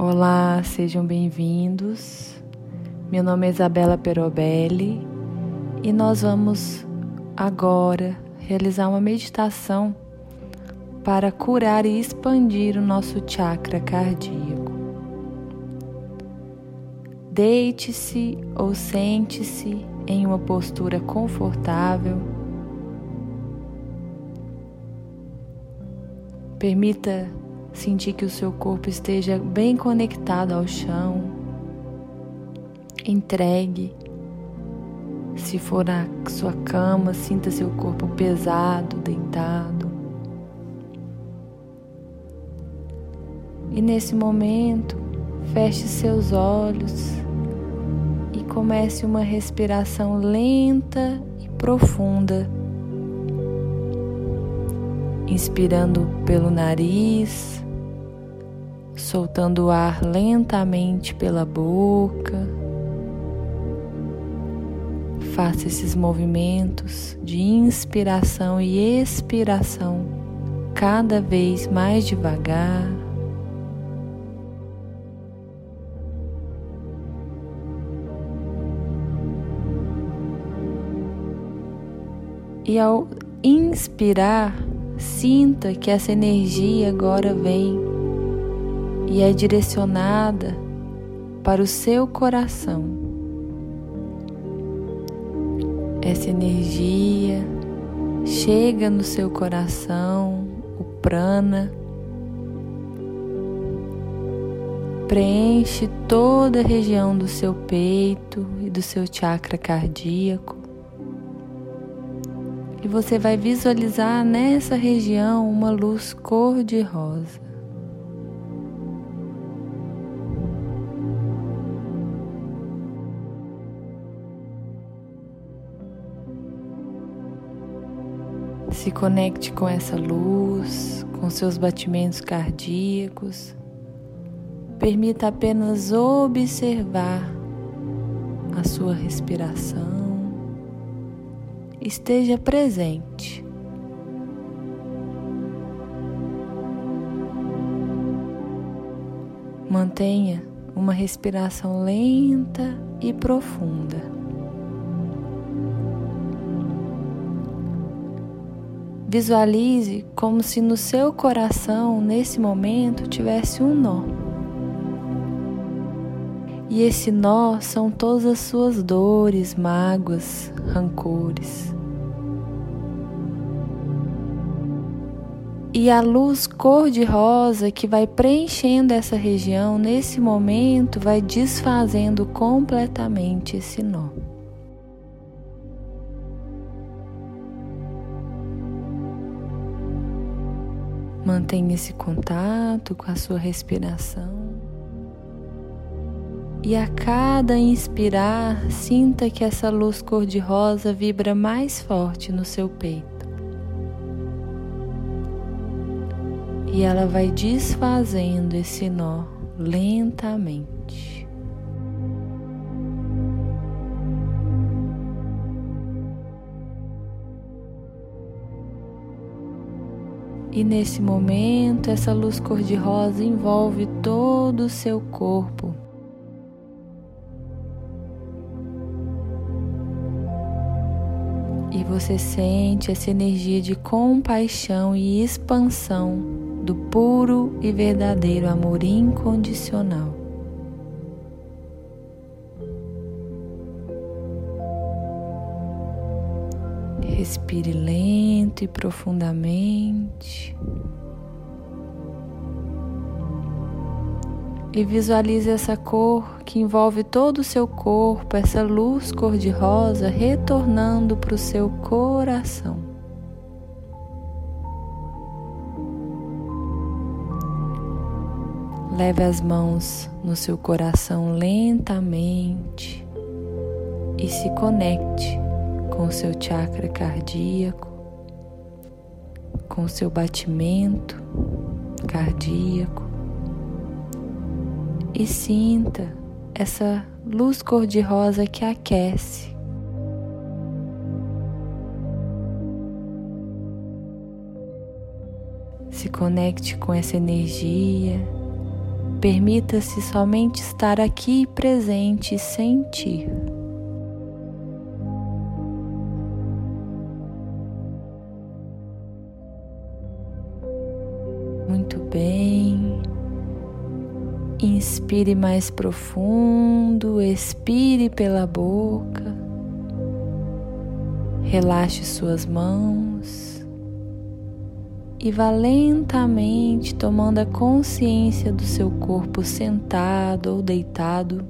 Olá, sejam bem-vindos. Meu nome é Isabela Perobelli e nós vamos agora realizar uma meditação para curar e expandir o nosso chakra cardíaco. Deite-se ou sente-se em uma postura confortável. Permita sentir que o seu corpo esteja bem conectado ao chão. Entregue. Se for na sua cama, sinta seu corpo pesado, deitado. E nesse momento, feche seus olhos e comece uma respiração lenta e profunda. Inspirando pelo nariz, soltando o ar lentamente pela boca. Faça esses movimentos de inspiração e expiração cada vez mais devagar. E ao inspirar, sinta que essa energia agora vem e é direcionada para o seu coração. Essa energia chega no seu coração, o prana, preenche toda a região do seu peito e do seu chakra cardíaco. E você vai visualizar nessa região uma luz cor-de-rosa. Se conecte com essa luz, com seus batimentos cardíacos. Permita apenas observar a sua respiração. Esteja presente. Mantenha uma respiração lenta e profunda. Visualize como se no seu coração, nesse momento, tivesse um nó. E esse nó são todas as suas dores, mágoas, rancores. E a luz cor-de-rosa que vai preenchendo essa região, nesse momento, vai desfazendo completamente esse nó. Mantenha esse contato com a sua respiração. E a cada inspirar, sinta que essa luz cor-de-rosa vibra mais forte no seu peito. E ela vai desfazendo esse nó lentamente. E nesse momento, essa luz cor-de-rosa envolve todo o seu corpo. E você sente essa energia de compaixão e expansão do puro e verdadeiro amor incondicional. Respire lento e profundamente. E visualize essa cor que envolve todo o seu corpo, essa luz cor-de-rosa retornando para o seu coração. Leve as mãos no seu coração lentamente e se conecte com seu chakra cardíaco, com seu batimento cardíaco e sinta essa luz cor-de-rosa que aquece. Se conecte com essa energia Permita-se somente estar aqui presente e sentir. Bem. Inspire mais profundo, expire pela boca. Relaxe suas mãos e vá lentamente tomando a consciência do seu corpo sentado ou deitado.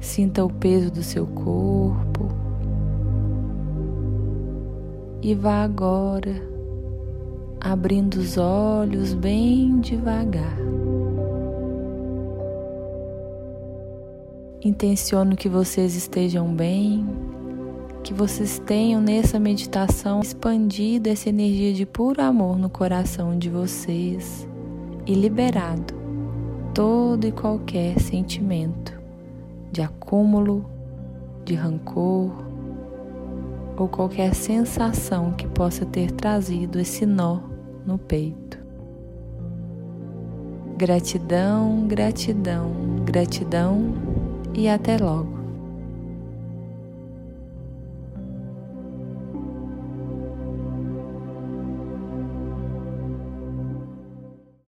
Sinta o peso do seu corpo e vá agora abrindo os olhos bem devagar. Intenciono que vocês estejam bem, que vocês tenham nessa meditação expandido essa energia de puro amor no coração de vocês e liberado todo e qualquer sentimento de acúmulo, de rancor ou qualquer sensação que possa ter trazido esse nó no peito. Gratidão, gratidão, gratidão e até logo.